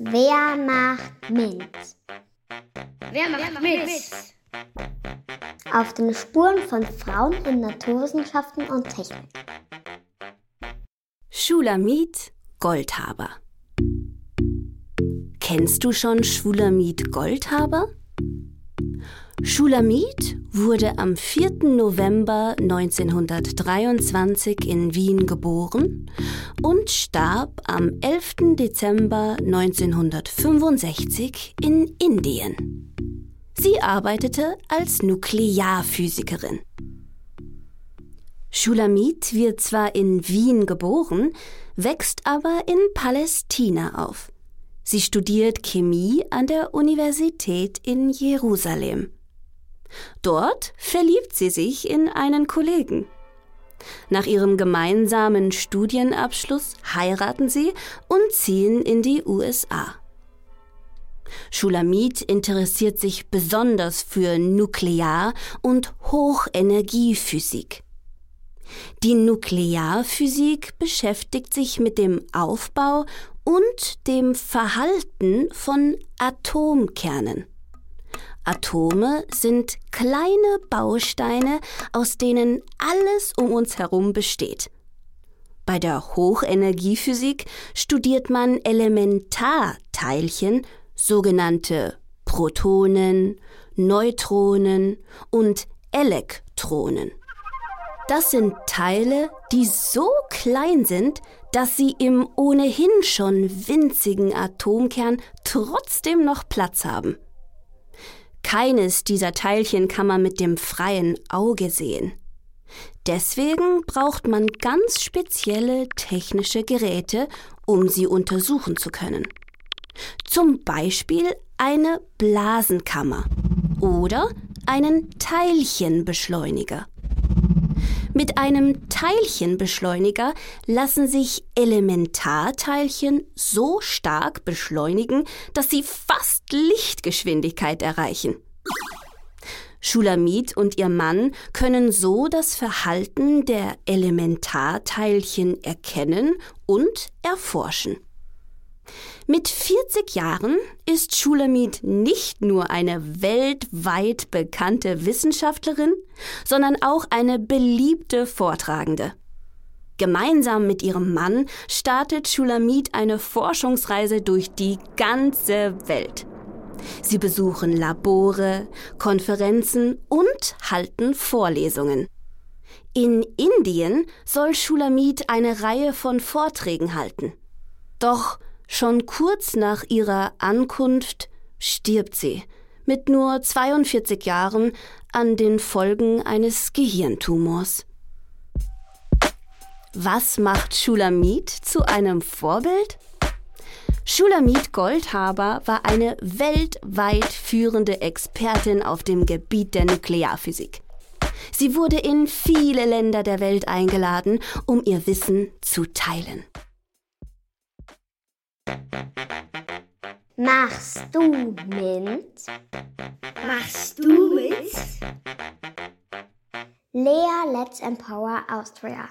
Wer macht mit? Wer macht mit? Auf den Spuren von Frauen in Naturwissenschaften und Technik. Schulamit Goldhaber. Kennst du schon Schulamit Goldhaber? Schulamit wurde am 4. November 1923 in Wien geboren und starb am 11. Dezember 1965 in Indien. Sie arbeitete als Nuklearphysikerin. Schulamit wird zwar in Wien geboren, wächst aber in Palästina auf. Sie studiert Chemie an der Universität in Jerusalem. Dort verliebt sie sich in einen Kollegen. Nach ihrem gemeinsamen Studienabschluss heiraten sie und ziehen in die USA. Schulamit interessiert sich besonders für Nuklear- und Hochenergiephysik. Die Nuklearphysik beschäftigt sich mit dem Aufbau und dem Verhalten von Atomkernen. Atome sind kleine Bausteine, aus denen alles um uns herum besteht. Bei der Hochenergiephysik studiert man Elementarteilchen, sogenannte Protonen, Neutronen und Elektronen. Das sind Teile, die so klein sind, dass sie im ohnehin schon winzigen Atomkern trotzdem noch Platz haben. Keines dieser Teilchen kann man mit dem freien Auge sehen. Deswegen braucht man ganz spezielle technische Geräte, um sie untersuchen zu können. Zum Beispiel eine Blasenkammer oder einen Teilchenbeschleuniger. Mit einem Teilchenbeschleuniger lassen sich Elementarteilchen so stark beschleunigen, dass sie fast Lichtgeschwindigkeit erreichen. Schulamit und ihr Mann können so das Verhalten der Elementarteilchen erkennen und erforschen. Mit 40 Jahren ist Schulamit nicht nur eine weltweit bekannte Wissenschaftlerin, sondern auch eine beliebte Vortragende. Gemeinsam mit ihrem Mann startet Schulamit eine Forschungsreise durch die ganze Welt. Sie besuchen Labore, Konferenzen und halten Vorlesungen. In Indien soll Schulamit eine Reihe von Vorträgen halten. Doch Schon kurz nach ihrer Ankunft stirbt sie mit nur 42 Jahren an den Folgen eines Gehirntumors. Was macht Schulamit zu einem Vorbild? Schulamit Goldhaber war eine weltweit führende Expertin auf dem Gebiet der Nuklearphysik. Sie wurde in viele Länder der Welt eingeladen, um ihr Wissen zu teilen. Machst du mit? Machst du mit? Lea Let's Empower Austria.